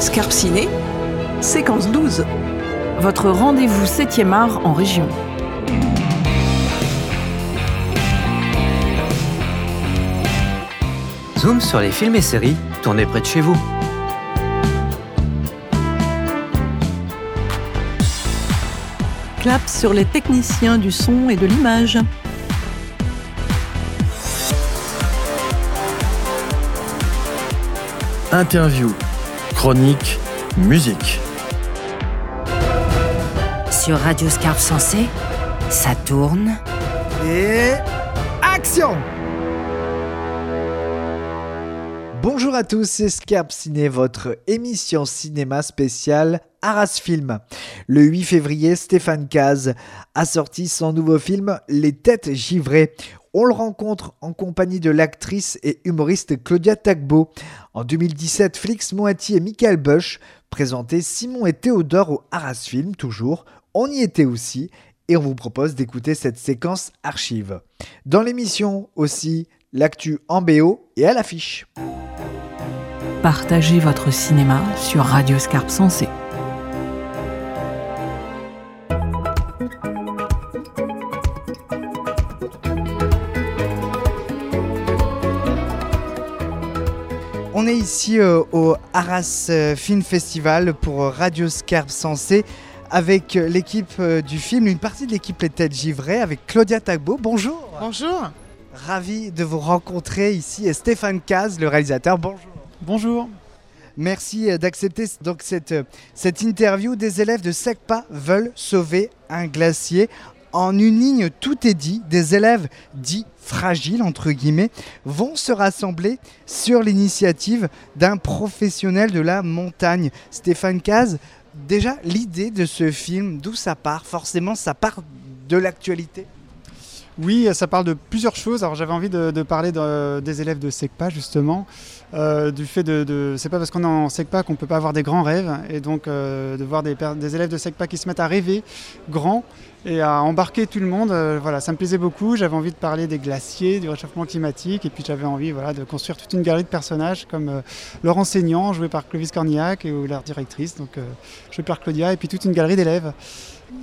Scarpe Ciné, séquence 12. Votre rendez-vous 7e art en région. Zoom sur les films et séries tournés près de chez vous. Clap sur les techniciens du son et de l'image. Interview, chronique, musique. Sur Radio Scarpe Sensé, ça tourne. Et action Bonjour à tous, c'est Scarpe Ciné, votre émission cinéma spéciale Arras Film. Le 8 février, Stéphane Caz a sorti son nouveau film Les Têtes Givrées. On le rencontre en compagnie de l'actrice et humoriste Claudia Tagbo. En 2017, Flix Moati et Michael Bush présentaient Simon et Théodore au Arras Film, toujours. On y était aussi et on vous propose d'écouter cette séquence archive. Dans l'émission aussi, l'actu en BO et à l'affiche. Partagez votre cinéma sur Radio Scarpe Sensé. On est ici euh, au Arras euh, Film Festival pour Radio Scarpe Sensé avec l'équipe euh, du film, une partie de l'équipe Les Têtes Givrées avec Claudia Tagbo. Bonjour. Bonjour. Ravi de vous rencontrer ici et Stéphane Caz, le réalisateur. Bonjour. Bonjour. Merci d'accepter donc cette, cette interview. Des élèves de SECPA veulent sauver un glacier. En une ligne, tout est dit. Des élèves dits fragiles, entre guillemets, vont se rassembler sur l'initiative d'un professionnel de la montagne. Stéphane Caz, déjà l'idée de ce film, d'où ça part? Forcément, ça part de l'actualité? Oui, ça parle de plusieurs choses. Alors j'avais envie de, parler de- des élèves de SECPA justement, euh, du fait de, c'est pas parce qu'on est en SECPA qu'on peut pas avoir des grands rêves, et donc euh, de voir des, élèves de SECPA qui se mettent à rêver grand et à embarquer tout le monde. euh, voilà, ça me plaisait beaucoup. J'avais envie de parler des glaciers, du réchauffement climatique, et puis j'avais envie voilà de construire toute une galerie de personnages comme euh, leur enseignant joué par Clovis Cornillac et ou leur directrice, donc euh, jouée par Claudia, et puis toute une galerie d'élèves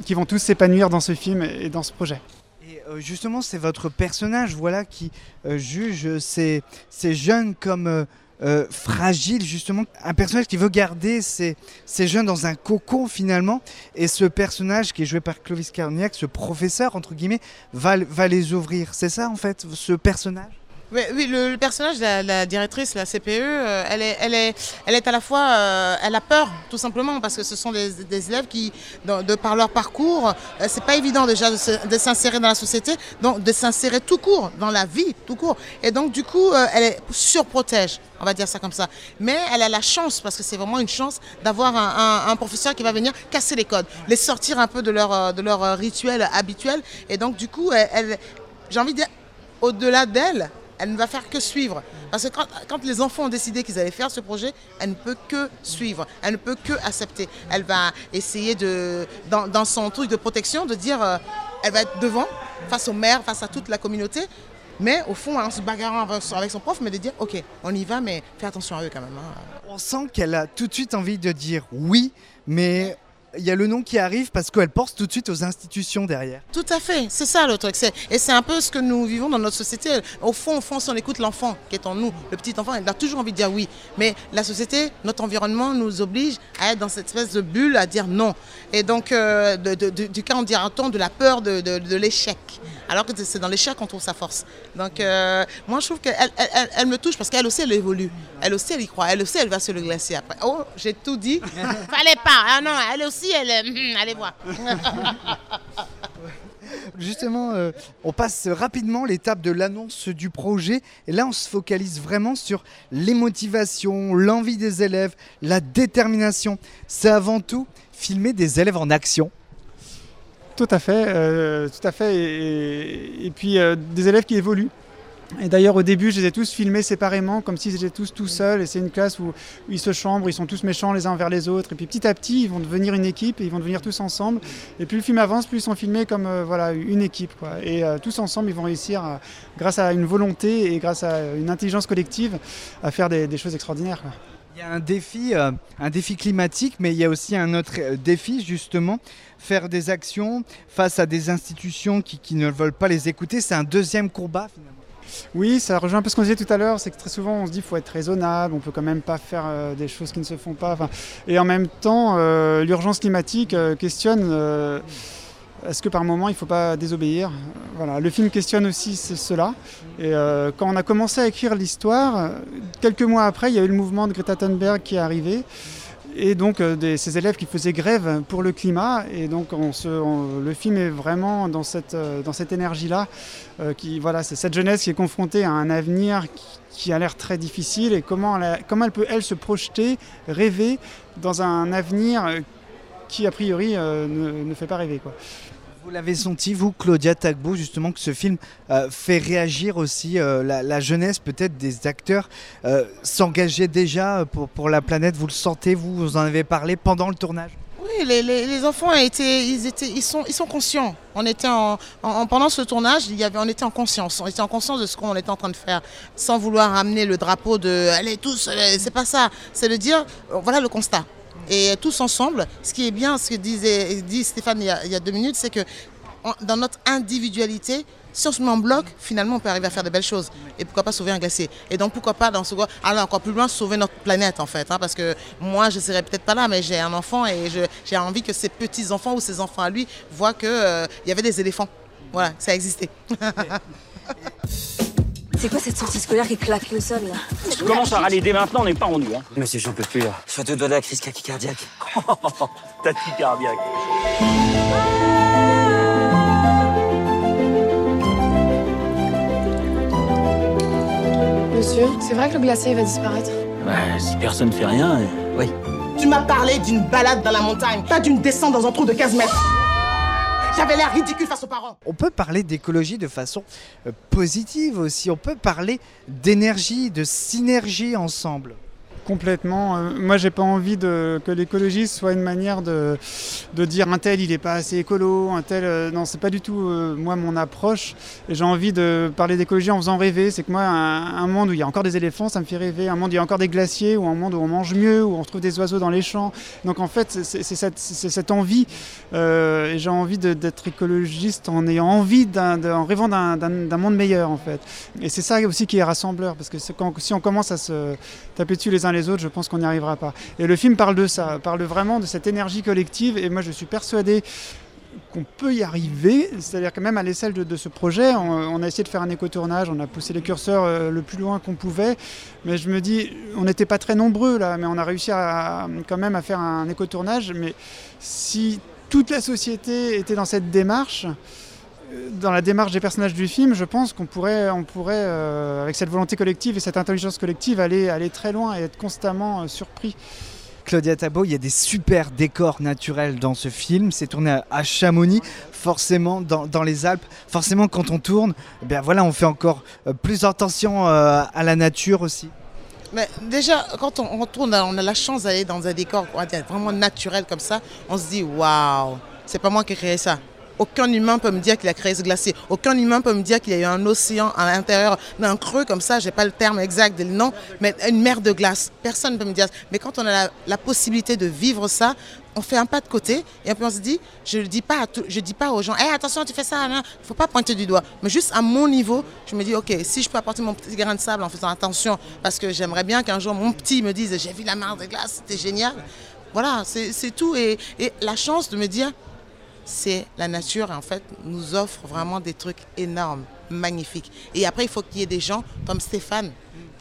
qui vont tous s'épanouir dans ce film et dans ce projet. Et euh, justement, c'est votre personnage voilà, qui juge ces, ces jeunes comme euh, fragiles, justement. Un personnage qui veut garder ces, ces jeunes dans un cocon, finalement. Et ce personnage qui est joué par Clovis Carniac, ce professeur, entre guillemets, va, va les ouvrir. C'est ça, en fait, ce personnage? Oui, oui, le, le personnage, la, la directrice, la CPE, euh, elle, est, elle, est, elle est à la fois, euh, elle a peur, tout simplement, parce que ce sont des, des élèves qui, dans- de par leur parcours, euh, c'est pas évident déjà de de s'insérer dans la société, donc de s'insérer tout court, dans la vie, tout court. Et donc, du coup, euh, elle est surprotège, on va dire ça comme ça. Mais elle a la chance, parce que c'est vraiment une chance, d'avoir un, un- un professeur qui va venir casser les codes, les sortir un peu de leur, euh, de leur rituel habituel. Et donc, du coup, elle- j'ai envie de dire, au-delà d'elle, elle ne va faire que suivre. Parce que quand, les enfants ont décidé qu'ils allaient faire ce projet, elle ne peut que suivre, elle ne peut que accepter. Elle va essayer de, dans, son truc de protection, de dire, euh, elle va être devant, face aux mères, face à toute la communauté, mais au fond, en se bagarrant avec son- avec son prof, mais de dire, ok, on y va, mais fais attention à eux quand même. hein. On sent qu'elle a tout de suite envie de dire oui, mais il y a le nom qui arrive parce qu'elle pense tout de suite aux institutions derrière. Tout à fait, c'est ça le truc. Et c'est un peu ce que nous vivons dans notre société. Au fond, au fond, si on écoute l'enfant qui est en nous, le petit enfant, il a toujours envie de dire oui. Mais la société, notre environnement nous oblige à être dans cette espèce de bulle, à dire non. Et donc, euh, de- du cas, on dira-t-on, de la peur de l'échec. Alors que c'est dans l'échec qu'on trouve sa force. Donc, euh, moi, je trouve qu'elle elle, elle- elle me touche parce qu'elle aussi, elle évolue. Elle aussi, elle y croit. Elle aussi, elle va sur le glacier après. Oh, j'ai tout dit. Fallait pas. Ah non, elle aussi, elle... hum, allez voir. Justement, euh, on passe rapidement l'étape de l'annonce du projet et là on se focalise vraiment sur les motivations, l'envie des élèves, la détermination. C'est avant tout filmer des élèves en action. Tout à fait, euh, tout à fait. Et, puis euh, des élèves qui évoluent. Et d'ailleurs, au début, je les ai tous filmés séparément, comme s'ils étaient tous tout seuls. Et c'est une classe où, ils se chambrent, ils sont tous méchants les uns envers les autres. Et puis petit à petit, ils vont devenir une équipe et ils vont devenir tous ensemble. Et plus le film avance, plus ils sont filmés comme euh, voilà, une équipe. Quoi. Et tous ensemble, ils vont réussir, grâce à une volonté et grâce à une intelligence collective, à faire des, choses extraordinaires. Il y a un défi, un défi climatique, mais il y a aussi un autre défi, justement, faire des actions face à des institutions qui, ne veulent pas les écouter. C'est un deuxième combat, finalement. Oui, ça rejoint un peu ce qu'on disait tout à l'heure, c'est que très souvent on se dit qu'il faut être raisonnable, on peut quand même pas faire euh, des choses qui ne se font pas. Et en même temps, euh, l'urgence climatique euh, questionne est-ce que par moment il ne faut pas désobéir? Voilà, le film questionne aussi ce- cela. Et quand on a commencé à écrire l'histoire, quelques mois après, il y a eu le mouvement de Greta Thunberg qui est arrivé. Et donc euh, ces élèves qui faisaient grève pour le climat. Et donc le film est vraiment dans cette, euh, énergie-là. euh, voilà, c'est cette jeunesse qui est confrontée à un avenir qui, a l'air très difficile et comment elle, peut, elle, se projeter, rêver dans un avenir qui, a priori, ne, ne fait pas rêver. Quoi. Vous l'avez senti, vous, Claudia Tagbo, justement, que ce film euh, fait réagir aussi euh, la, jeunesse, peut-être des acteurs euh, s'engager déjà pour, pour la planète? Vous le sentez, vous, vous en avez parlé pendant le tournage? Oui, les, les- les enfants étaient, ils étaient, ils sont, ils sont conscients. On était en, en- en- pendant ce tournage, il y avait, on était en conscience. On était en conscience de ce qu'on était en train de faire, sans vouloir amener le drapeau de, allez tous, c'est pas ça. C'est de dire, voilà le constat. Et tous ensemble, ce qui est bien, ce que disait, dit Stéphane il y a, deux minutes, c'est que dans notre individualité, si on se met en bloc, finalement, on peut arriver à faire de belles choses. Et pourquoi pas sauver un glacier Et donc, pourquoi pas, dans ce cas, aller encore plus loin, sauver notre planète, en fait. hein, parce que moi, je ne serais peut-être pas là, mais j'ai un enfant et j'ai envie que ses petits-enfants ou ses enfants à lui voient qu'il y avait des éléphants. Voilà, ça existait. C'est quoi cette sortie scolaire qui claque le sol là Tu commences à râler dès maintenant, on n'est pas rendu. Hein. Monsieur, j'en peux plus là. Je suis à deux doigts de la crise cardiaque. Tachycardiaque. Monsieur, c'est vrai que le glacier va disparaître Ouais, si personne ne fait rien. euh, Tu m'as parlé d'une balade dans la montagne, pas d'une descente dans un trou de 15 mètres. On peut parler d'écologie de façon euh, positive aussi. On peut parler d'énergie, de synergie ensemble. Complètement. Euh, moi, j'ai pas envie que l'écologie soit une manière de, de dire un tel il est pas assez écolo, un tel. euh, non, c'est pas du tout euh, moi mon approche. J'ai envie de parler d'écologie en faisant rêver. C'est que moi, un, monde où il y a encore des éléphants, ça me fait rêver. Un monde où il y a encore des glaciers, ou un monde où on mange mieux, où on retrouve des oiseaux dans les champs. Donc en fait, c'est cette, envie. euh, et j'ai envie d'être écologiste en ayant envie, en rêvant d'un- monde meilleur en fait. Et c'est ça aussi qui est rassembleur, parce que si on commence à se taper dessus les uns les autres, je pense qu'on n'y arrivera pas. Et le film parle de ça, parle vraiment de cette énergie collective, et moi je suis persuadé qu'on peut y arriver, c'est-à-dire que même à l'échelle de, ce projet, on, a essayé de faire un éco-tournage, on a poussé les curseurs euh, le plus loin qu'on pouvait, mais je me dis, on n'était pas très nombreux là, mais on a réussi à, quand même à faire un éco-tournage, mais si toute la société était dans cette démarche, dans la démarche des personnages du film, je pense qu'on pourrait, on pourrait euh, avec cette volonté collective et cette intelligence collective, aller, aller très loin et être constamment euh, surpris. Claudia Tabo, il y a des super décors naturels dans ce film. C'est tourné à- à Chamonix, forcément dans, dans les Alpes. Forcément, quand on tourne, eh bien voilà, on fait encore euh, plus attention euh, à la nature aussi. Mais déjà, quand on, on tourne, on a la chance d'aller dans un décor vraiment naturel comme ça, on se dit waouh, c'est pas moi qui ai créé ça. Aucun humain peut me dire qu'il a créé ce glacier. Aucun humain peut me dire qu'il y a eu un océan à l'intérieur d'un creux comme ça. J'ai pas le terme exact de nom, mais une mer de glace. Personne ne peut me dire. Mais quand on a la, possibilité de vivre ça, on fait un pas de côté et puis on se dit, je ne dis pas, je dis pas aux gens, Hey, attention, tu fais ça, il faut pas pointer du doigt. Mais juste à mon niveau, je me dis, ok, si je peux apporter mon petit grain de sable en faisant attention, parce que j'aimerais bien qu'un jour mon petit me dise, j'ai vu la mer de glace, c'était génial. Voilà, c'est tout. Et la chance de me dire, c'est la nature, en fait, nous offre vraiment des trucs énormes, magnifiques. Et après, il faut qu'il y ait des gens comme Stéphane,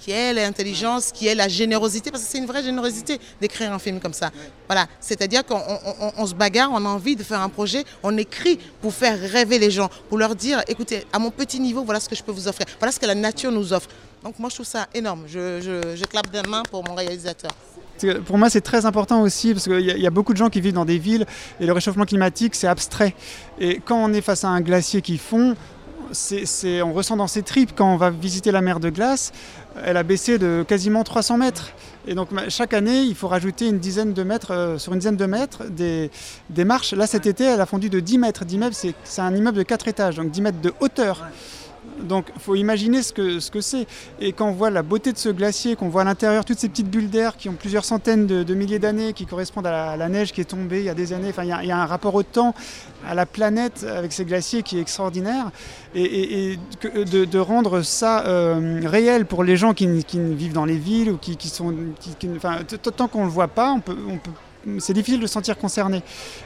qui aient l'intelligence, qui aient la générosité, parce que c'est une vraie générosité d'écrire un film comme ça. Voilà, c'est-à-dire qu'on on- on- on se bagarre, on a envie de faire un projet, on écrit pour faire rêver les gens, pour leur dire, écoutez, à mon petit niveau, voilà ce que je peux vous offrir, voilà ce que la nature nous offre. Donc moi, je trouve ça énorme. Je, je, je clappe des mains pour mon réalisateur. Pour moi, c'est très important aussi parce qu'il y, a- il y a beaucoup de gens qui vivent dans des villes et le réchauffement climatique, c'est abstrait. Et quand on est face à un glacier qui fond, on ressent dans ses tripes quand on va visiter la mer de glace, elle a baissé de quasiment 300 mètres. Et donc chaque année, il faut rajouter une dizaine de mètres, euh, sur une dizaine de mètres, des, des marches. Là, cet été, elle a fondu de 10 mètres. 10 mètres, c'est, c'est un immeuble de 4 étages, donc 10 mètres de hauteur. Donc il faut imaginer ce que ce que c'est. Et quand on voit la beauté de ce glacier, qu'on voit à l'intérieur toutes ces petites bulles d'air qui ont plusieurs centaines de, milliers d'années, qui correspondent à la, neige qui est tombée il y a des années, enfin il y, a un rapport au temps, à la planète avec ces glaciers qui est extraordinaire. Et, de, rendre ça euh, réel pour les gens qui, vivent dans les villes ou qui, sont... enfin, tant qu'on ne le voit pas, on peut, on peut c'est difficile de se sentir concerné.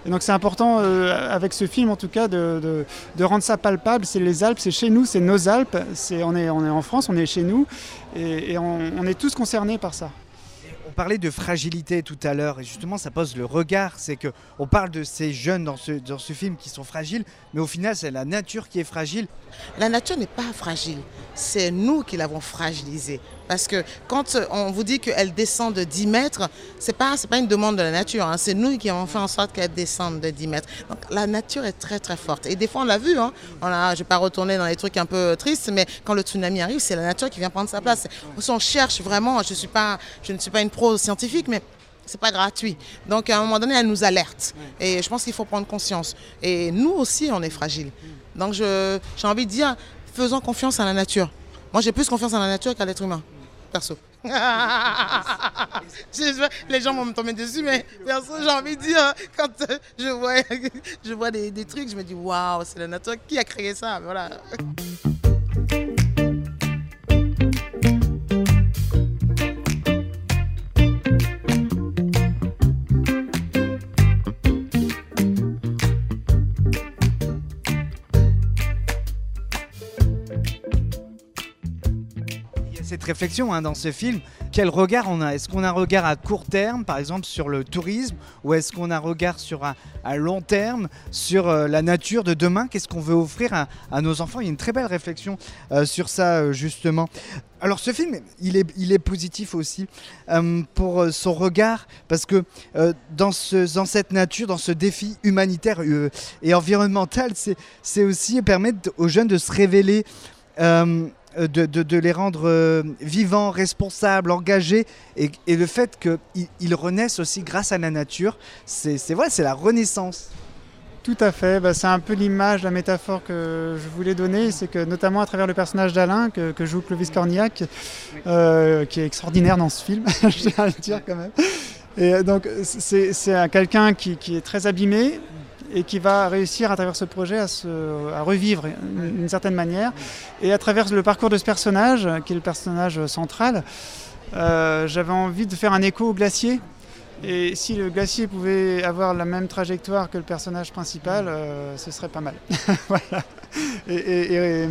Et donc c'est important, euh, avec ce film en tout cas, de, rendre ça palpable. C'est les Alpes, c'est chez nous, c'est nos Alpes. C'est, on, est, on est en France, on est chez nous, et, on, est tous concernés par ça On parlait de fragilité tout à l'heure et justement ça pose le regard, c'est que on parle de ces jeunes dans ce, dans ce film qui sont fragiles, mais au final c'est la nature qui est fragile. La nature n'est pas fragile, c'est nous qui l'avons fragilisée. Parce que quand on vous dit qu'elle descend de 10 mètres, ce n'est pas, pas une demande de la nature, hein. c'est nous qui avons fait en sorte qu'elle descende de 10 mètres. Donc la nature est très très forte. Et des fois on l'a vu, hein. on a, je ne vais pas retourner dans les trucs un peu tristes, mais quand le tsunami arrive, c'est la nature qui vient prendre sa place. On cherche vraiment, je, suis pas, je ne suis pas une pro scientifique, mais c'est pas gratuit. Donc à un moment donné, elle nous alerte. Et je pense qu'il faut prendre conscience. Et nous aussi, on est fragile. Donc j'ai envie de dire, faisons confiance à la nature. Moi, j'ai plus confiance en la nature qu'à l'être humain perso. les gens vont me tomber dessus, mais perso, j'ai envie de dire, quand je vois, je vois des, des trucs, je me dis, waouh, c'est la nature qui a créé ça. Voilà. Réflexion hein, dans ce film. Quel regard on a? Est-ce qu'on a un regard à court terme, par exemple, sur le tourisme Ou est-ce qu'on a un regard sur un, à long terme, sur euh, la nature de demain? Qu'est-ce qu'on veut offrir à, nos enfants? Il y a une très belle réflexion euh, sur ça, euh, justement. Alors ce film, il est, positif aussi pour son regard, parce que dans cette nature, dans ce défi humanitaire et environnemental, c'est aussi permettre aux jeunes de se révéler euh, de, les rendre euh, vivants, responsables, engagés, et, le fait qu'ils renaissent aussi grâce à la nature, c'est voilà, c'est la renaissance. Tout à fait, bah, c'est un peu l'image, la métaphore que je voulais donner, c'est que notamment à travers le personnage d'Alain que, joue Clovis Cornillac, euh, qui est extraordinaire dans ce film, je tiens à le dire quand même. Et donc c'est quelqu'un qui, qui, est très abîmé, et qui va réussir à travers ce projet à, se, à revivre d'une certaine manière. Et à travers le parcours de ce personnage, qui est le personnage central, euh, j'avais envie de faire un écho au glacier. Et si le glacier pouvait avoir la même trajectoire que le personnage principal, euh, ce serait pas mal. voilà. et,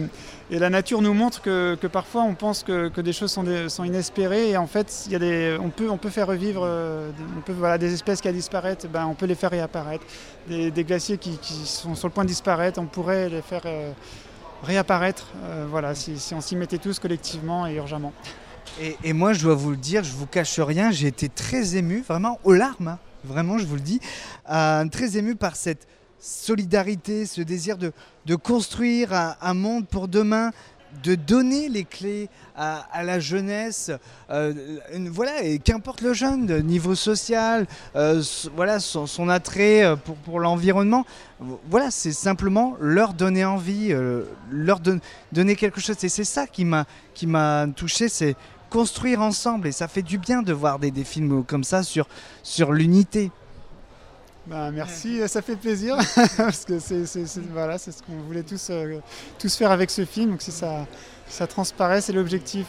la nature nous montre que, parfois on pense que, des choses sont, inespérées et en fait y a des, on, peut, on peut faire revivre euh, on peut, voilà, des espèces qui disparaissent, ben, on peut les faire réapparaître. Des, glaciers qui, sont sur le point de disparaître, on pourrait les faire euh, réapparaître voilà, si, on s'y mettait tous collectivement et urgemment. Et, moi je dois vous le dire, je vous cache rien, j'ai été très ému, vraiment aux larmes, hein. vraiment je vous le dis, très ému par cette solidarité, ce désir de, construire un, monde pour demain, de donner les clés à, la jeunesse, euh, voilà, et qu'importe le jeune, niveau social, euh, voilà, son, attrait euh, pour, l'environnement, voilà, c'est simplement leur donner envie, leur donner quelque chose. Et c'est ça qui m'a, touché, construire ensemble. Et ça fait du bien de voir des, des films comme ça sur, sur l'unité. Bah, merci, ça fait plaisir parce que c'est voilà, ce qu'on voulait tous, euh, tous faire avec ce film. Donc si ça, ça transparaît, c'est l'objectif.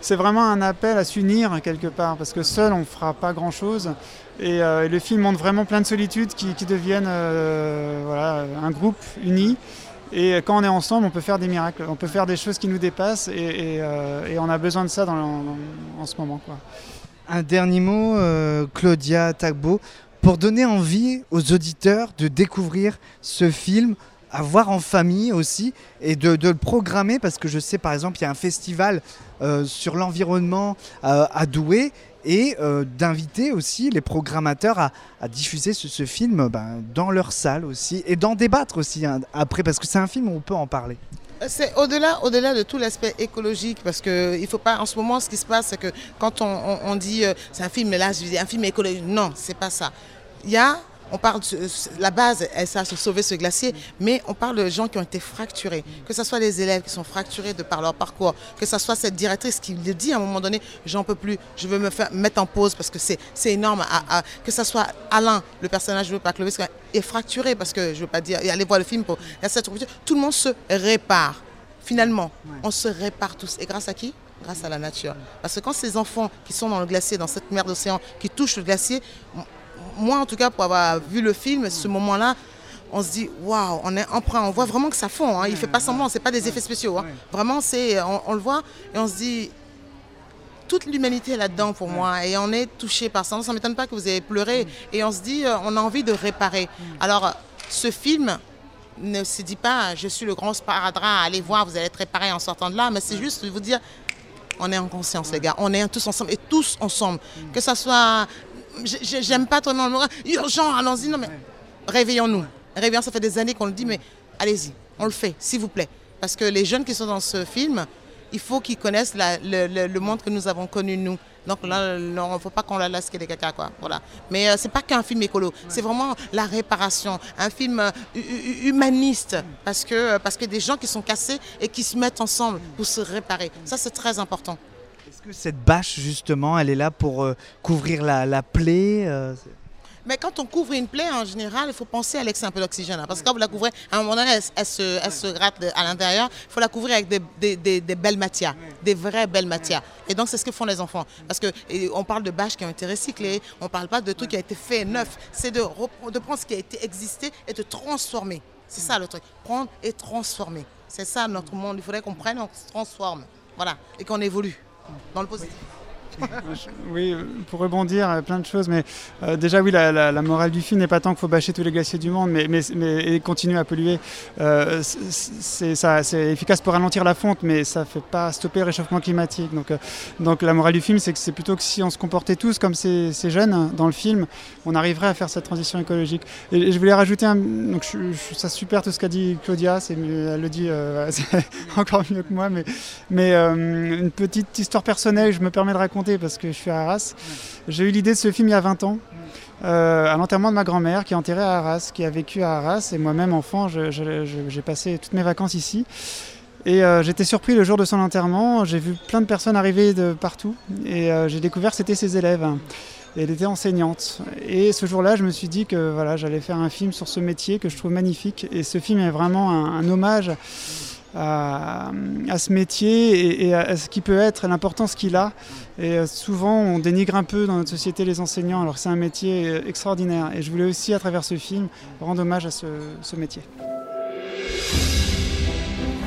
C'est vraiment un appel à s'unir quelque part parce que seul on ne fera pas grand chose. Euh, et, le film montre vraiment plein de solitudes qui, qui deviennent euh, voilà, un groupe uni. Et quand on est ensemble, on peut faire des miracles, on peut faire des choses qui nous dépassent et, et, on a besoin de ça dans, en ce moment. Un dernier mot, Claudia Tagbo pour donner envie aux auditeurs de découvrir ce film, à voir en famille aussi, et de, le programmer, parce que je sais par exemple, il y a un festival euh, sur l'environnement euh, à Douai, et euh, d'inviter aussi les programmateurs à, diffuser ce, film ben, dans leur salle aussi, et d'en débattre aussi hein, après, parce que c'est un film où on peut en parler. C'est au-delà, au-delà de tout l'aspect écologique, parce que il faut pas. En ce moment, ce qui se passe, c'est que quand on, dit c'est un film, là, je dis un film écologique. Non, c'est pas ça il y a on parle de la base, elle, ça a sauvé ce glacier, mais on parle de gens qui ont été fracturés, que ce soit les élèves qui sont fracturés de par leur parcours, que ce soit cette directrice qui le dit à un moment donné, j'en peux plus, je veux me faire mettre en pause parce que c'est énorme, à, que ce soit Alain, le personnage joué par Clovis, est fracturé parce que je veux pas dire, allez voir le film pour cette tout le monde se répare. Finalement, on se répare tous. Et grâce à qui? Grâce à la nature. Parce que quand ces enfants qui sont dans le glacier, dans cette mer d'océan, qui touchent le glacier, moi en tout cas, pour avoir vu le film, ce moment-là, on se dit waouh, on est emprunt, on voit vraiment que ça fond. Hein. Il fait pas semblant, c'est pas des effets spéciaux. Hein. Vraiment, c'est, on, le voit et on se dit toute l'humanité est là-dedans pour moi et on est touché par ça. Ça ne m'étonne pas que vous ayez pleuré et on se dit euh, on a envie de réparer. Alors ce film ne se dit pas je suis le grand sparadrap, allez voir, vous allez être réparé en sortant de là, mais c'est juste vous dire on est en conscience les gars, on est tous ensemble et tous ensemble. Que ça soit j'aime pas ton nom, urgent, allons-y. Non, mais réveillons-nous. Réveillons, ça fait des années qu'on le dit, mais allez-y, on le fait, s'il vous plaît. Parce que les jeunes qui sont dans ce film, il faut qu'ils connaissent le, monde que nous avons connu, nous. Donc là, il ne faut pas qu'on la laisse les caca, quoi. Voilà. Mais ce euh, c'est pas qu'un film écolo, c'est vraiment la réparation, un film euh, humaniste, parce que, euh, parce que des gens qui sont cassés et qui se mettent ensemble pour se réparer. Ça, c'est très important. Est-ce que cette bâche, justement, elle est là pour couvrir la, la plaie mais quand on couvre une plaie, en général, il faut penser à laisser un peu d'oxygène. Hein. Parce que quand vous la couvrez, à un moment donné, elle, se, gratte à l'intérieur. Il faut la couvrir avec des, belles matières, des vraies belles matières. Et donc, c'est ce que font les enfants. Parce qu'on parle de bâches qui ont été recyclées, on ne parle pas de trucs qui ont été faits neuf. C'est de, de prendre ce qui a été existé et de transformer. C'est ça le truc. Prendre et transformer. C'est ça notre monde. Il faudrait qu'on prenne, on se transforme. Voilà. Et qu'on évolue dans le positif. pour rebondir, euh, plein de choses. Mais euh, déjà, oui, la, morale du film n'est pas tant qu'il faut bâcher tous les glaciers du monde, mais, mais, mais et continuer à polluer. Euh, c'est efficace pour ralentir la fonte, mais ça fait pas stopper le réchauffement climatique. Donc, donc la morale du film, c'est que c'est plutôt que si on se comportait tous comme ces, jeunes dans le film, on arriverait à faire cette transition écologique. Et, je voulais rajouter un. Donc, je, ça super tout ce qu'a dit Claudia, elle le dit encore mieux que moi, mais, mais une petite histoire personnelle, je me permets de raconter parce que je suis à Arras. J'ai eu l'idée de ce film il y a 20 ans. Euh, à l'enterrement de ma grand-mère qui est enterrée à Arras, qui a vécu à Arras. Et moi-même, enfant, j'ai passé toutes mes vacances ici. Et euh, j'étais surpris le jour de son enterrement. J'ai vu plein de personnes arriver de partout. Et euh, j'ai découvert que c'était ses élèves. Et elle était enseignante. Et ce jour-là, je me suis dit que voilà, j'allais faire un film sur ce métier que je trouve magnifique. Et ce film est vraiment un hommage à, ce métier et, à ce qui peut être, l'importance qu'il a. Et euh, souvent, on dénigre un peu dans notre société les enseignants, alors que c'est un métier euh, extraordinaire. Et je voulais aussi, à travers ce film, rendre hommage à ce, métier.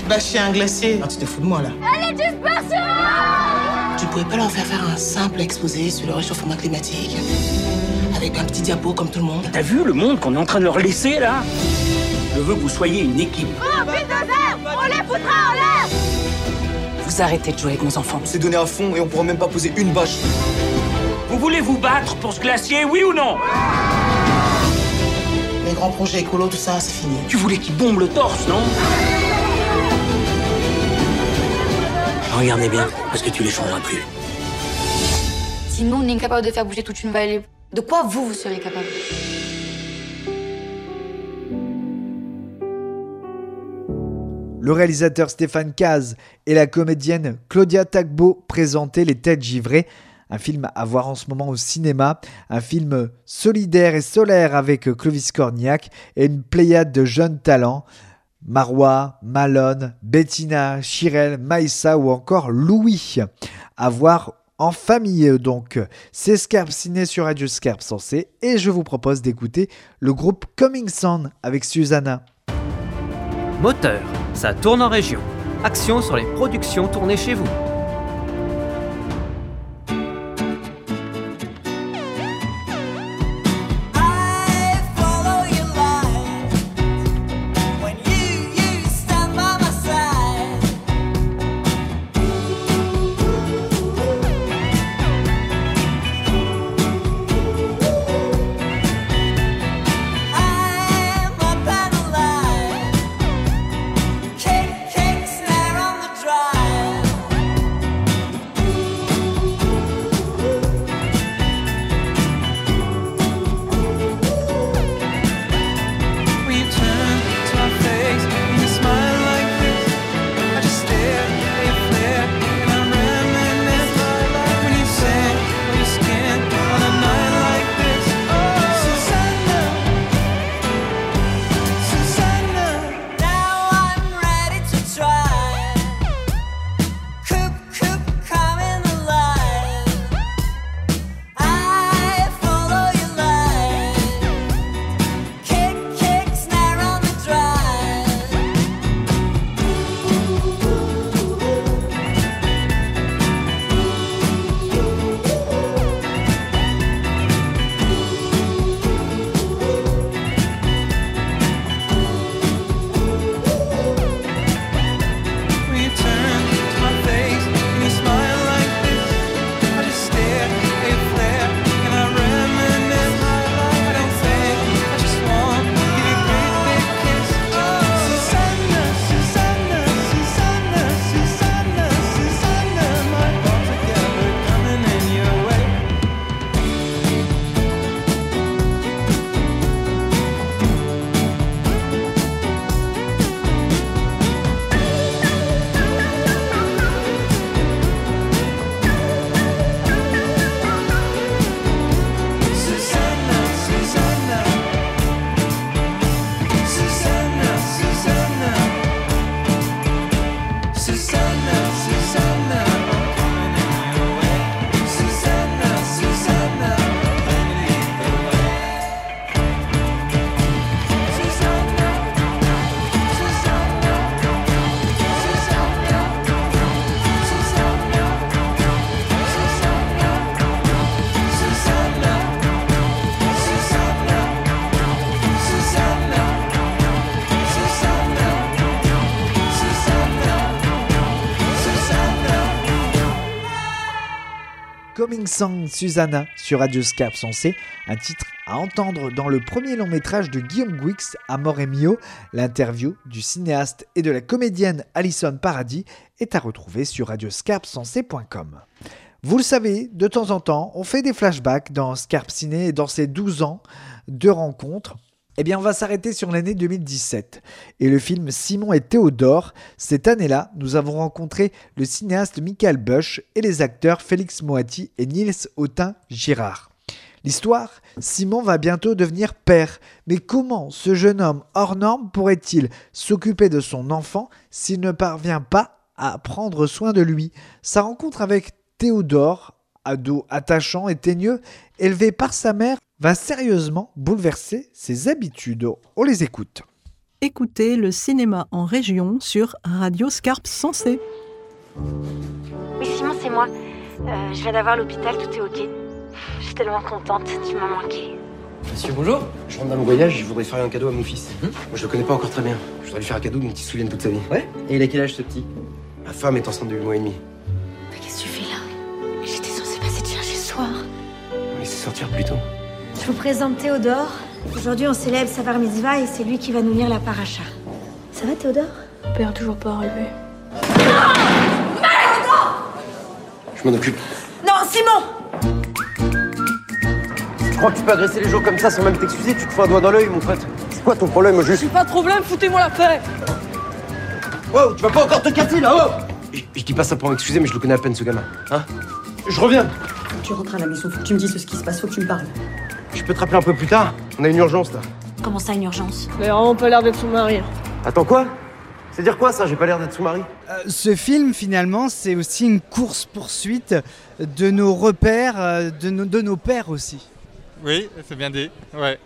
Bâcher un glacier. Ah, tu te fous de moi là. Allez, dispersion Tu pourrais pas leur faire faire un simple exposé sur le réchauffement climatique? Avec un petit diapo comme tout le monde? T'as vu le monde qu'on est en train de leur laisser là? Je veux que vous soyez une équipe. Oh, foutra en l'air Vous arrêtez de jouer avec nos enfants. C'est donné à fond et on pourra même pas poser une bâche. Vous voulez vous battre pour ce glacier, oui ou non? Les grands projets écolo, tout ça, c'est fini. Tu voulais qu'ils bombent le torse, non? Regardez bien, parce que tu les changeras plus. Si nous, on est incapable de faire bouger toute une vallée, de quoi vous, vous serez capable? Le réalisateur Stéphane Caz et la comédienne Claudia Tagbo présentaient Les Têtes Givrées, un film à voir en ce moment au cinéma, un film solidaire et solaire avec Clovis Cornillac et une pléiade de jeunes talents. Marois, Malone, Bettina, Chirel, Maïssa ou encore Louis. À voir en famille donc. C'est Scarpe Ciné sur Radio Scarpe Sensé et je vous propose d'écouter le groupe Coming Sound avec Susanna. Moteur, ça tourne en région. Action sur les productions tournées chez vous. Song Susanna sur Radio Scarpe Sensé, un titre à entendre dans le premier long métrage de Guillaume Guix, Amor et Mio. L'interview du cinéaste et de la comédienne Alison Paradis est à retrouver sur radioscarpsensé.com. Vous le savez, de temps en temps, on fait des flashbacks dans Scarpe Ciné et dans ces 12 ans de rencontres. Eh bien, on va s'arrêter sur l'année 2017 et le film Simon et Théodore. Cette année-là, nous avons rencontré le cinéaste Michael Bush et les acteurs Félix Moati et Niels Autin Girard. L'histoire, Simon va bientôt devenir père. Mais comment ce jeune homme hors norme pourrait-il s'occuper de son enfant s'il ne parvient pas à prendre soin de lui? Sa rencontre avec Théodore, ado attachant et teigneux, élevé par sa mère, va sérieusement bouleverser ses habitudes. On les écoute. Écoutez le cinéma en région sur Radio Scarpe Sensé. Oui, Simon, c'est moi. Euh, je viens d'avoir l'hôpital, tout est ok. Je suis tellement contente, tu m'as manqué. Monsieur, bonjour. Je rentre d'un long voyage, je voudrais faire un cadeau à mon fils. Moi, je le connais pas encore très bien. Je voudrais lui faire un cadeau dont il se souvienne toute sa vie. Ouais Et il a quel âge ce petit? Ma femme est enceinte de 8 mois et demi. Mais qu'est-ce que tu fais là? J'étais censée passer te chercher ce soir. On laissait sortir plus tôt. Je vous présente Théodore. Aujourd'hui, on célèbre sa bar mitzvah et c'est lui qui va nous lire la paracha. Ça va, Théodore? Père toujours pas relevé. Je m'en occupe. Non, Simon Tu crois que tu peux agresser les gens comme ça sans même t'excuser Tu te fais un doigt dans l'œil, mon pote. C'est quoi ton problème, juste? Pas de problème, foutez-moi la paix Wow, tu vas pas encore te casser là, oh Je, je dis pas ça pour m'excuser, mais je le connais à peine, ce gamin. Hein? Je reviens. Tu rentres à la maison, faut que tu me dises ce qui se passe, faut que tu me parles. Je peux te rappeler un peu plus tard On a une urgence, là. Comment ça, une urgence Mais vraiment pas l'air d'être son mari. Attends, quoi C'est dire quoi, ça J'ai pas l'air d'être son mari Euh, ce film, finalement, c'est aussi une course-poursuite de nos repères, euh, de nos, de nos pères aussi. Oui, c'est bien dit. Ouais.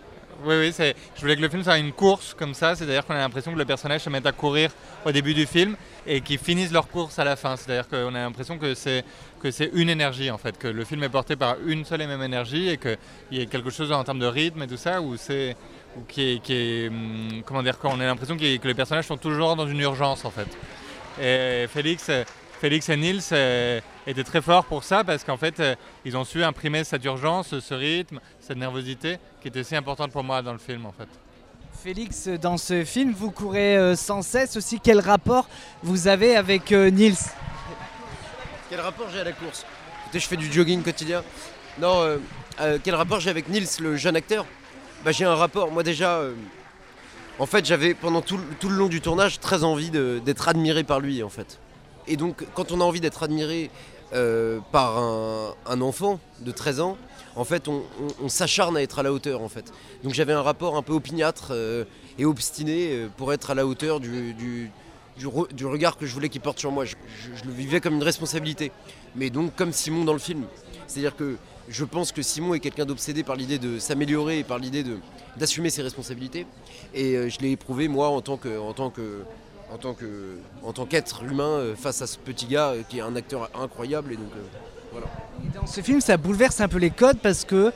Oui, oui, je voulais que le film soit une course comme ça, c'est-à-dire qu'on a l'impression que le personnage se mette à courir au début du film et qu'ils finissent leur course à la fin. C'est-à-dire qu'on a l'impression que c'est, que c'est une énergie en fait, que le film est porté par une seule et même énergie et qu'il y a quelque chose en termes de rythme et tout ça où c'est ou qui est, hum, comment dire, qu'on a l'impression que les personnages sont toujours dans une urgence en fait. Et Félix, Félix et Nils euh, étaient très forts pour ça parce qu'en fait, euh, ils ont su imprimer cette urgence, ce rythme, cette nervosité qui était si importante pour moi dans le film en fait. Félix, dans ce film, vous courez euh, sans cesse aussi. Quel rapport vous avez avec Nils? Quel rapport j'ai à la course? Écoutez, je fais du jogging quotidien. Non, euh, euh, quel rapport j'ai avec Nils, le jeune acteur? Bah, j'ai un rapport. Moi, déjà, euh, en fait, j'avais pendant tout, le- tout le long du tournage très envie d'être admiré par lui, en fait. Et donc, quand on a envie d'être admiré euh, par un, enfant de 13 ans, en fait, on, s'acharne à être à la hauteur, en fait. Donc, j'avais un rapport un peu opiniâtre euh, et obstiné euh, pour être à la hauteur du, du- du re- du regard que je voulais qu'il porte sur moi. Je, je- le vivais comme une responsabilité. Mais donc, comme Simon dans le film. C'est-à-dire que je pense que Simon est quelqu'un d'obsédé par l'idée de s'améliorer et par l'idée d'assumer ses responsabilités. Et je l'ai éprouvé, moi, en tant que. En tant que en tant que en tant qu'être humain euh, face à ce petit gars euh, qui est un acteur incroyable et donc euh, voilà. Dans ce film, ça bouleverse un peu les codes parce que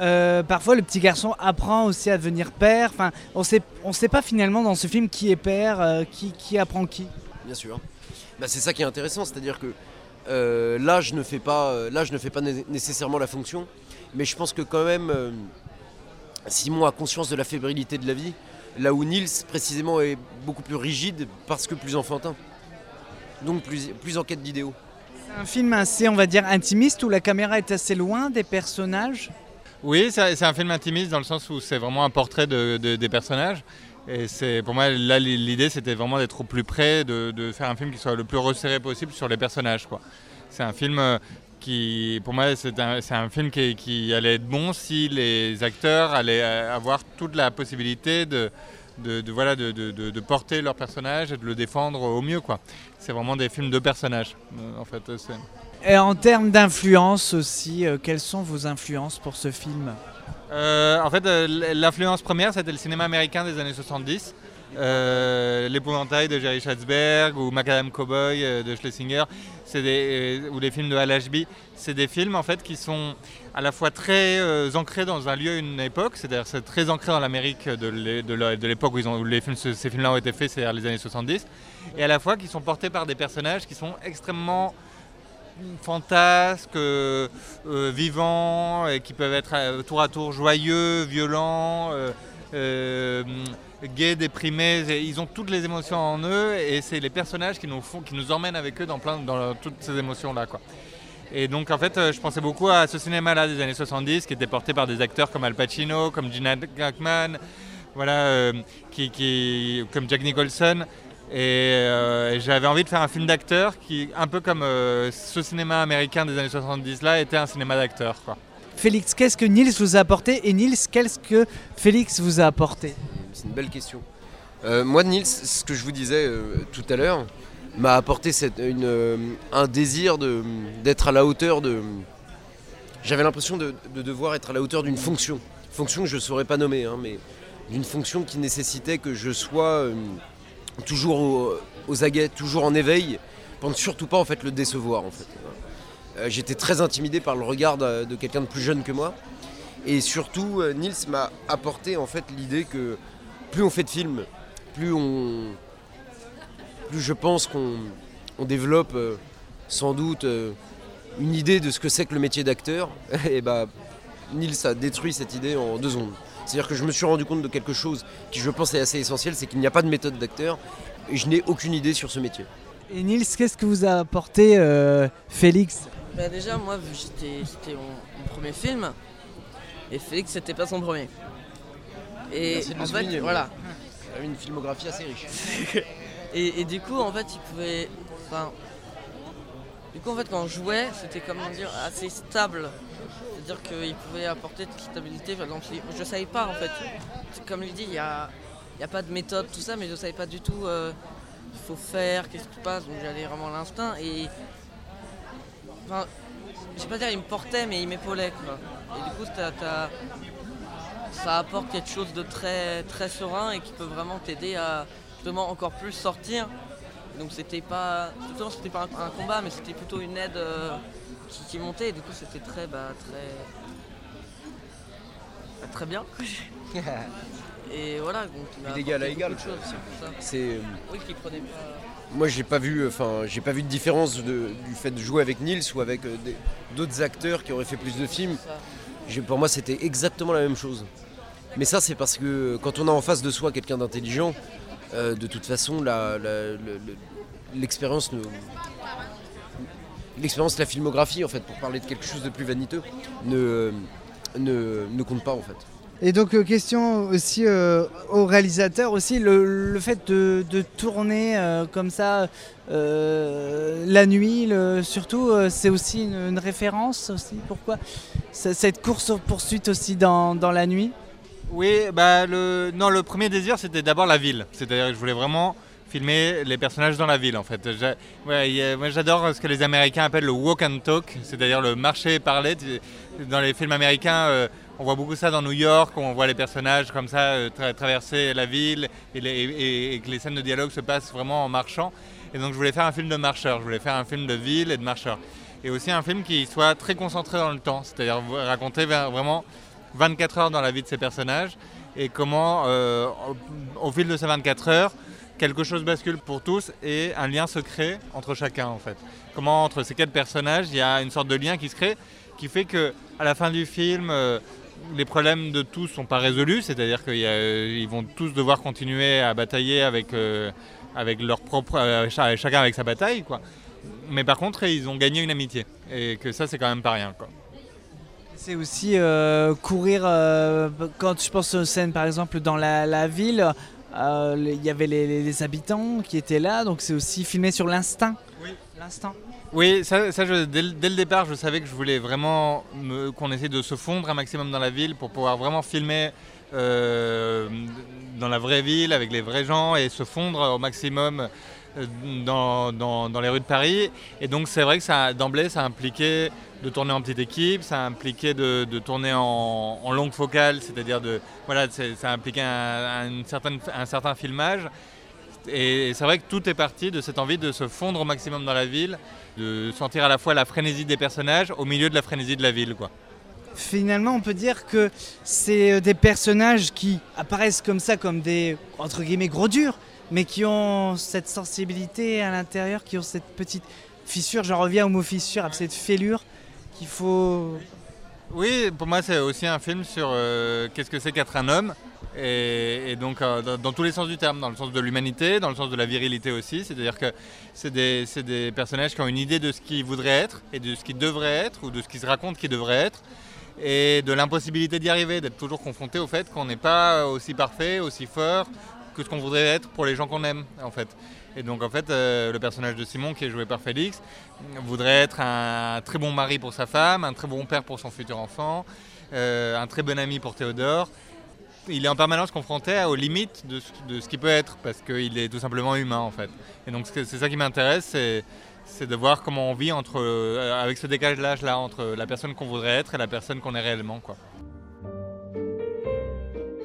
euh, parfois le petit garçon apprend aussi à devenir père. Enfin, on sait, on sait pas finalement dans ce film qui est père, euh, qui, qui apprend qui. Bien sûr. Bah, c'est ça qui est intéressant, c'est-à-dire que euh, je ne fais pas, je ne fais pas né- nécessairement la fonction, mais je pense que quand même, Simon a conscience de la fébrilité de la vie, là où Nils précisément est beaucoup plus rigide parce que plus enfantin, donc plus, plus en quête d'idéaux. C'est un film assez, on va dire, intimiste où la caméra est assez loin des personnages? Oui, c'est un film intimiste dans le sens où c'est vraiment un portrait de- de- des personnages. Et c'est pour moi, là, l'idée, c'était vraiment d'être au plus près, de, de faire un film qui soit le plus resserré possible sur les personnages. quoi. C'est un film euh, qui, pour moi, c'est un, film qui, qui allait être bon si les acteurs allaient euh, avoir toute la possibilité de, de, de, voilà, de, porter leur personnage et de le défendre au mieux. quoi. C'est vraiment des films de personnages, euh, en fait. c'est- Et en termes d'influence aussi, euh, quelles sont vos influences pour ce film? Euh, en fait, euh, l'influence première, c'était le cinéma américain des années 70. Euh, L'épouvantail de Jerry Schatzberg ou Macadam Cowboy euh, de Schlesinger, euh, ou les films de Hal Ashby. C'est des films en fait qui sont à la fois très ancrés dans un lieu, une époque, c'est-à-dire c'est très ancré dans l'Amérique de l'é- de l'é- de l'époque où, films, ce- ces films-là ont été faits, c'est-à-dire les années 70, et à la fois qui sont portés par des personnages qui sont extrêmement fantasques, vivants, et qui peuvent être tour à tour joyeux, violents, gays, déprimés. Ils ont toutes les émotions en eux, et c'est les personnages qui nous, font, qui nous emmènent avec eux dans, dans toutes ces émotions-là. Et donc en fait, euh, je pensais beaucoup à ce cinéma-là des années 70, qui était porté par des acteurs comme Al Pacino, comme Gina Hackman, voilà, euh, qui, comme Jack Nicholson. Et, euh, et j'avais envie de faire un film d'acteur qui, un peu comme ce cinéma américain des années 70-là, était un cinéma d'acteur. Félix, qu'est-ce que Nils vous a apporté Et Nils, qu'est-ce que Félix vous a apporté? C'est une belle question. Euh, moi, Nils, ce que je vous disais euh, tout à l'heure, m'a apporté cette- euh, un désir d'être à la hauteur de. J'avais l'impression de, de devoir être à la hauteur d'une fonction. Fonction que je ne saurais pas nommer, hein, mais d'une fonction qui nécessitait que je sois toujours au- aux aguets, toujours en éveil, pour ne surtout pas en fait, le décevoir. En fait. J'étais très intimidé par le regard de, quelqu'un de plus jeune que moi. Et surtout, Nils m'a apporté en fait l'idée que plus on fait de films, plus on, plus je pense qu'on on développe euh, sans doute euh, une idée de ce que c'est que le métier d'acteur. Et bah, Nils a détruit cette idée en deux secondes. C'est-à-dire que je me suis rendu compte de quelque chose qui, je pense, est assez essentiel, c'est qu'il n'y a pas de méthode d'acteur. Et je n'ai aucune idée sur ce métier. Et Nils, qu'est-ce que vous a apporté euh, Félix? Bah déjà, moi, c'était mon, mon premier film, et Félix, c'était pas son premier. Et Merci en fait, souligner, voilà. Une filmographie assez riche. Et, et du coup, en fait, il pouvait. Enfin. Du coup, en fait, quand je jouais, c'était comment dire assez stable. C'est-à-dire qu'il pouvait apporter de la stabilité. Par exemple, je savais pas en fait. Comme il dit, il n'y a, y a pas de méthode, tout ça, mais je savais pas du tout. euh, il faut faire, qu'est-ce qui se passe. Donc j'allais vraiment à l'instinct. Et. Enfin, je vais pas dire il me portait, mais il m'épaulait. Et du coup, t'as- ça apporte quelque chose de très, très serein et qui peut vraiment t'aider à justement encore plus sortir. Donc c'était pas, c'était pas un, un combat, mais c'était plutôt une aide euh, qui, qui montait. Et du coup, c'était très, bah, très, bah, très bien. et voilà, donc il D'égal à égal, c'est euh, Oui, qui prenait pas. Moi, j'ai pas vu, enfin, j'ai pas vu de différence de- du fait de jouer avec Nils ou avec euh, d'autres acteurs qui auraient fait plus de films. Pour moi, c'était exactement la même chose. Mais ça, c'est parce que quand on a en face de soi quelqu'un d'intelligent, euh, de toute façon, la- la- le- l'expérience l'expérience, la filmographie, en fait, pour parler de quelque chose de plus vaniteux, ne, ne, ne compte pas, en fait. Et donc euh, question aussi euh, au réalisateur aussi le, le fait de, de tourner euh, comme ça la nuit surtout c'est aussi une, une référence aussi pourquoi cette course poursuite aussi dans, dans la nuit? Oui, bah le, non, le premier désir c'était d'abord la ville. C'est-à-dire que je voulais vraiment filmer les personnages dans la ville en fait. Ouais, moi j'adore ce que les Américains appellent le walk and talk, c'est-à-dire le marcher et parler. Dans les films américains, euh, on voit beaucoup ça dans New York, on voit les personnages comme ça euh, tra- traverser la ville et, et- que les scènes de dialogue se passent vraiment en marchant. Et donc je voulais faire un film de marcheurs, je voulais faire un film de ville et de marcheurs. Et aussi un film qui soit très concentré dans le temps, c'est-à-dire raconter vraiment 24 heures dans la vie de ces personnages et comment, euh, au, fil de ces 24 heures, quelque chose bascule pour tous et un lien se crée entre chacun en fait. Comment entre ces quatre personnages, il y a une sorte de lien qui se crée qui fait que à la fin du film, euh, les problèmes de tous sont pas résolus, c'est-à-dire qu'ils vont tous devoir continuer à batailler avec, euh, leur propre, euh, cha- chacun avec sa bataille quoi. Mais par contre, ils ont gagné une amitié et que ça c'est quand même pas rien. C'est aussi euh, courir euh, quand je pense aux scènes par exemple dans la, la ville euh, il y avait les, habitants qui étaient là donc c'est aussi filmé sur l'instinct. L'instinct. Oui, ça, ça, je- dès, le- dès le départ, je savais que je voulais vraiment me- qu'on essaie de se fondre un maximum dans la ville pour pouvoir vraiment filmer euh, dans la vraie ville avec les vrais gens et se fondre au maximum dans, dans- les rues de Paris. Et donc c'est vrai que ça, d'emblée, ça impliquait de tourner en petite équipe, ça impliquait de, tourner en, longue focale, c'est-à-dire de voilà, ça impliquait un, un- une certaine- un certain filmage. Et c'est vrai que tout est parti de cette envie de se fondre au maximum dans la ville, de sentir à la fois la frénésie des personnages au milieu de la frénésie de la ville. Quoi. Finalement, on peut dire que c'est euh, des personnages qui apparaissent comme ça, comme des entre guillemets gros durs, mais qui ont cette sensibilité à l'intérieur, qui ont cette petite fissure, j'en reviens au mot fissure, à cette fêlure qu'il faut. Oui, pour moi, c'est aussi un film sur euh, qu'est-ce que c'est qu'être un homme. Et, donc, euh, dans, tous les sens du terme, dans le sens de l'humanité, dans le sens de la virilité aussi. C'est-à-dire que c'est des, des personnages qui ont une idée de ce qu'ils voudraient être et de ce qu'ils devraient être ou de ce qu'ils se racontent qu'ils devraient être. Et de l'impossibilité d'y arriver, d'être toujours confronté au fait qu'on n'est pas aussi parfait, aussi fort que ce qu'on voudrait être pour les gens qu'on aime, en fait. Et donc, en fait, euh, le personnage de Simon, qui est joué par Félix, voudrait être un très bon mari pour sa femme, un très bon père pour son futur enfant, euh, un très bon ami pour Théodore. Il est en permanence confronté aux limites de ce, de ce qu'il peut être, parce qu'il est tout simplement humain, en fait. Et donc, c'est ça qui m'intéresse, c'est c'est de voir comment on vit entre, euh, avec ce décalage-là entre la personne qu'on voudrait être et la personne qu'on est réellement. Quoi.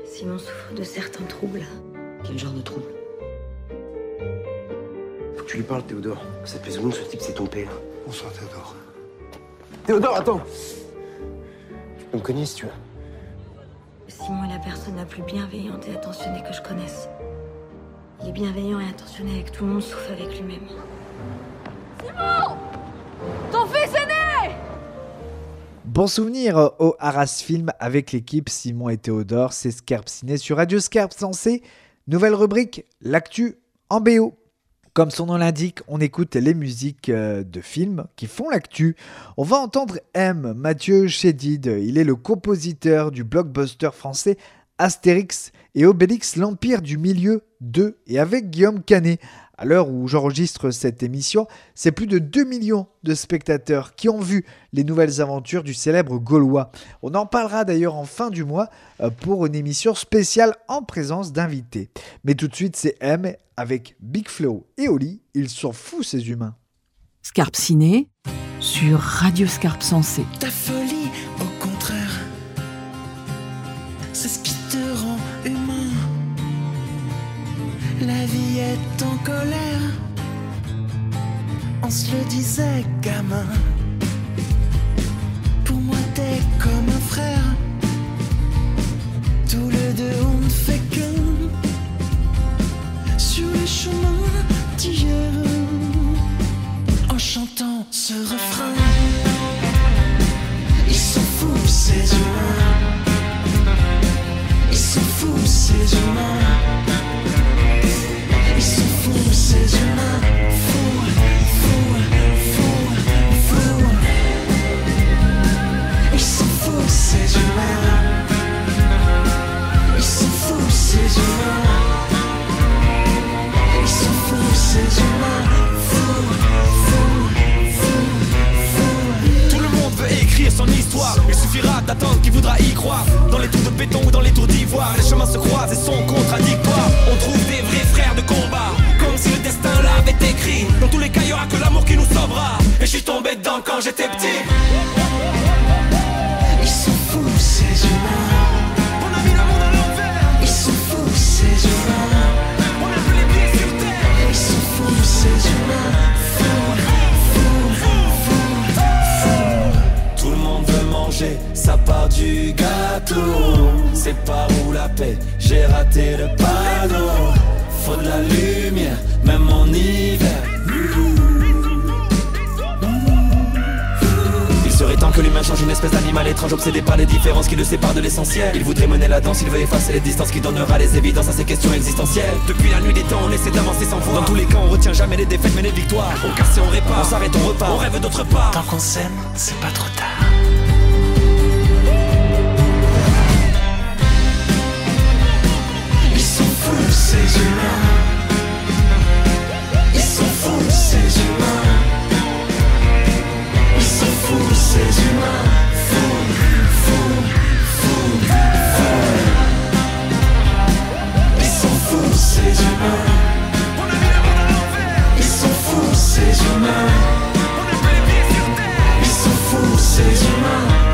Simon souffre de certains troubles. Quel genre de trouble Faut que tu lui parles, Théodore. Ça te souvent que ce type, c'est ton père. Bonsoir, Théodore. Théodore, attends Tu peux me cogner si tu veux. Simon est la personne la plus bienveillante et attentionnée que je connaisse. Il est bienveillant et attentionné avec tout le monde, sauf avec lui-même. Simon Ton fils est né Bon souvenir au Arras Film avec l'équipe Simon et Théodore, c'est Scarpe Ciné sur Radio Scarpe Sensé. Nouvelle rubrique, l'actu en BO. Comme son nom l'indique, on écoute les musiques euh, de films qui font l'actu. On va entendre M, Mathieu Chédid. Il est le compositeur du blockbuster français Astérix et Obélix, l'Empire du Milieu 2, et avec Guillaume Canet. À l'heure où j'enregistre cette émission, c'est plus de 2 millions de spectateurs qui ont vu les nouvelles aventures du célèbre Gaulois. On en parlera d'ailleurs en fin du mois euh, pour une émission spéciale en présence d'invités. Mais tout de suite, c'est M avec Big Flo et Oli. Ils sont fous ces humains. Scarpe Ciné sur Radio Scarpe Sensé. Ta colère, on se le disait, gamin. C'est par où la paix, j'ai raté le panneau. Faut de la lumière, même en hiver. Il serait temps que l'humain change une espèce d'animal étrange obsédé par les différences qui le séparent de l'essentiel. Il voudrait mener la danse, il veut effacer les distances qui donnera les évidences à ces questions existentielles. Depuis la nuit des temps, on essaie d'avancer sans voir. Dans tous les cas, on retient jamais les défaites mais les victoires. On casse et on répare, on s'arrête, on repart, on rêve d'autre part. Tant qu'on s'aime, c'est pas trop tard. Ils sont fous, ces humains.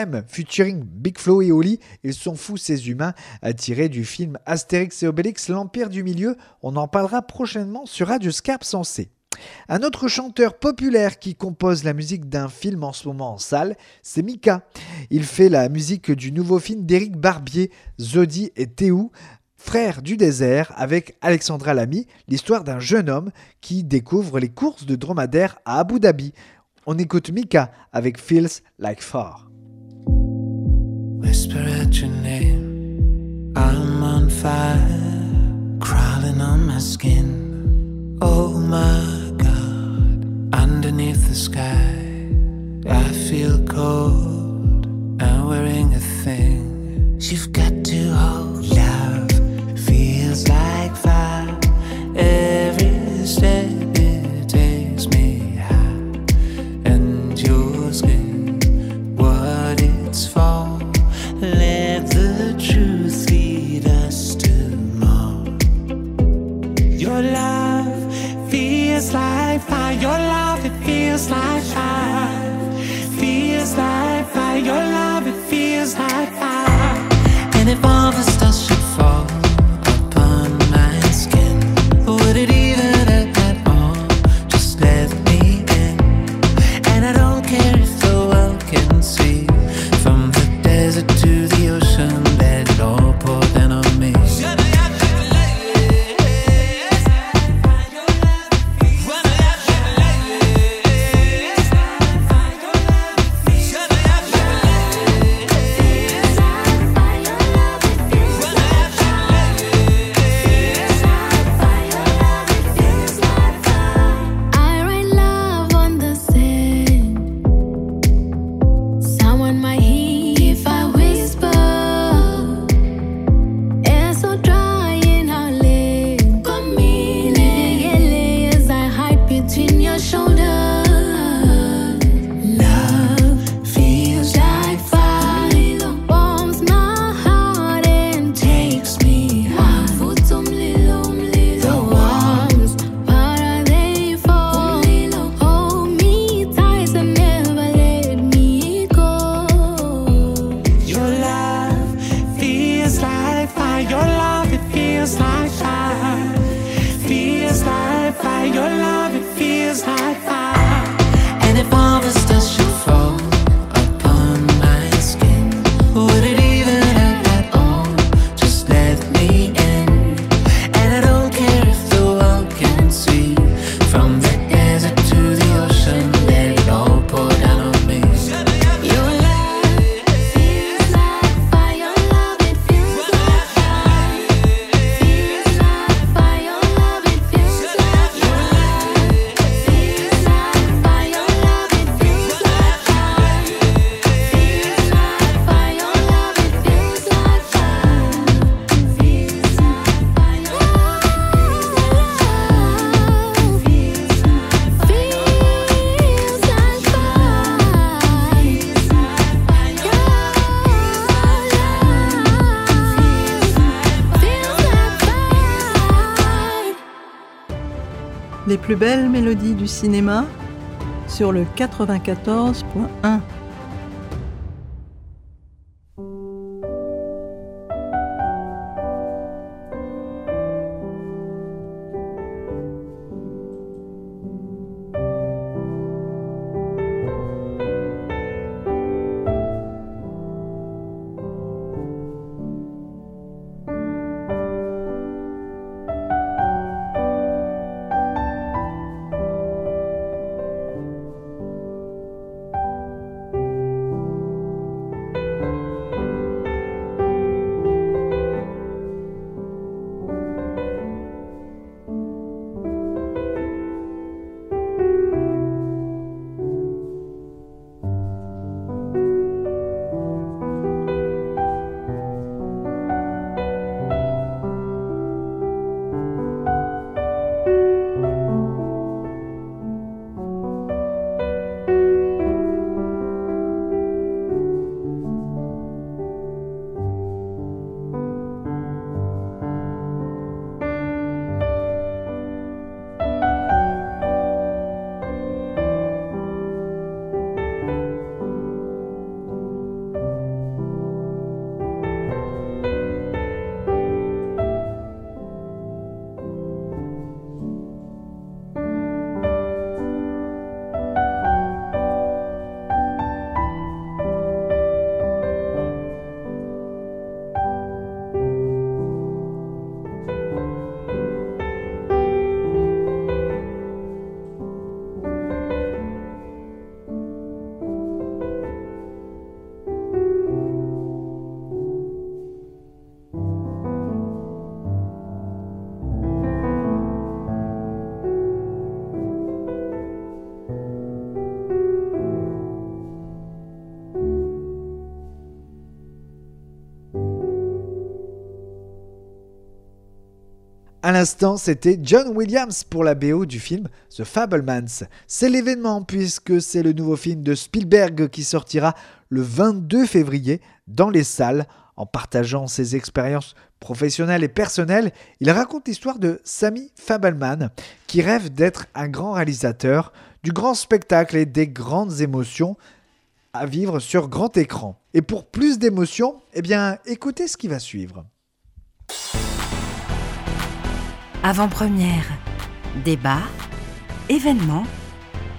M featuring Big Flo et Oli. Ils sont fous ces humains, tirés du film Astérix et Obélix, l'Empire du Milieu. On en parlera prochainement sur Radio Scarpe Sensé. Un autre chanteur populaire qui compose la musique d'un film en ce moment en salle, c'est Mika. Il fait la musique du nouveau film d'Éric Barbier, Zodi et Théou, frères du désert, avec Alexandra Lamy, l'histoire d'un jeune homme qui découvre les courses de dromadaire à Abu Dhabi. On écoute Mika avec Feels Like Far. Whisper at your name. I'm on fire, crawling on my skin. Oh my god, underneath the sky, I feel cold. I'm wearing a thing. You've got to hold love, feels like fire. Every step Your love, it feels like du cinéma sur le 94.1. À l'instant, c'était John Williams pour la BO du film The Fablemans. C'est l'événement puisque c'est le nouveau film de Spielberg qui sortira le 22 février dans les salles. En partageant ses expériences professionnelles et personnelles, il raconte l'histoire de Sammy Fabelman qui rêve d'être un grand réalisateur, du grand spectacle et des grandes émotions à vivre sur grand écran. Et pour plus d'émotions, eh bien, écoutez ce qui va suivre. Avant-première, débat, événement,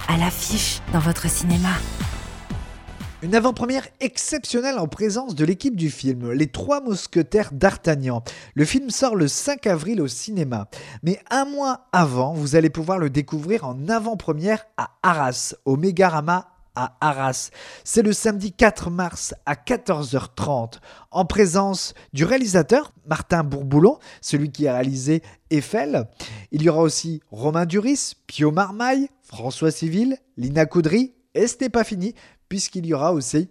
à l'affiche dans votre cinéma. Une avant-première exceptionnelle en présence de l'équipe du film, Les Trois Mousquetaires d'Artagnan. Le film sort le 5 avril au cinéma. Mais un mois avant, vous allez pouvoir le découvrir en avant-première à Arras, au Mégarama à Arras. C'est le samedi 4 mars à 14h30, en présence du réalisateur Martin Bourboulon, celui qui a réalisé Eiffel. Il y aura aussi Romain Duris, Pio Marmaille, François Civil, Lina Coudry, et ce n'est pas fini, puisqu'il y aura aussi,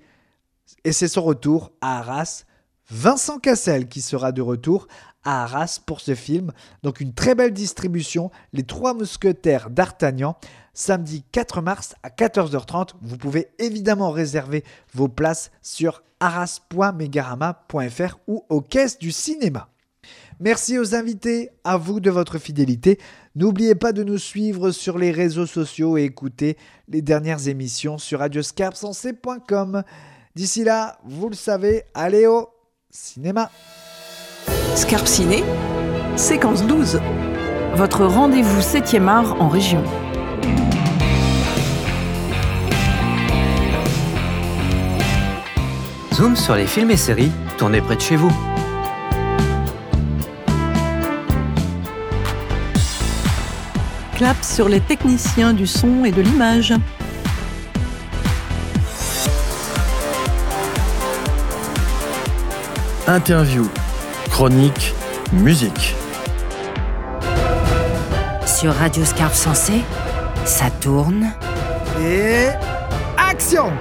et c'est son retour à Arras, Vincent Cassel qui sera de retour à Arras pour ce film. Donc une très belle distribution, Les Trois Mousquetaires d'Artagnan, samedi 4 mars à 14h30. Vous pouvez évidemment réserver vos places sur arras.megarama.fr ou aux caisses du cinéma. Merci aux invités, à vous de votre fidélité. N'oubliez pas de nous suivre sur les réseaux sociaux et écouter les dernières émissions sur radioscarpsensé.com. D'ici là, vous le savez, allez au cinéma. Scarpe Ciné, séquence 12. Votre rendez-vous 7e art en région. Zoom sur les films et séries tournés près de chez vous. Clap sur les techniciens du son et de l'image. Interview, chronique, musique. Sur Radio Scarpe Sensé, ça tourne. Et action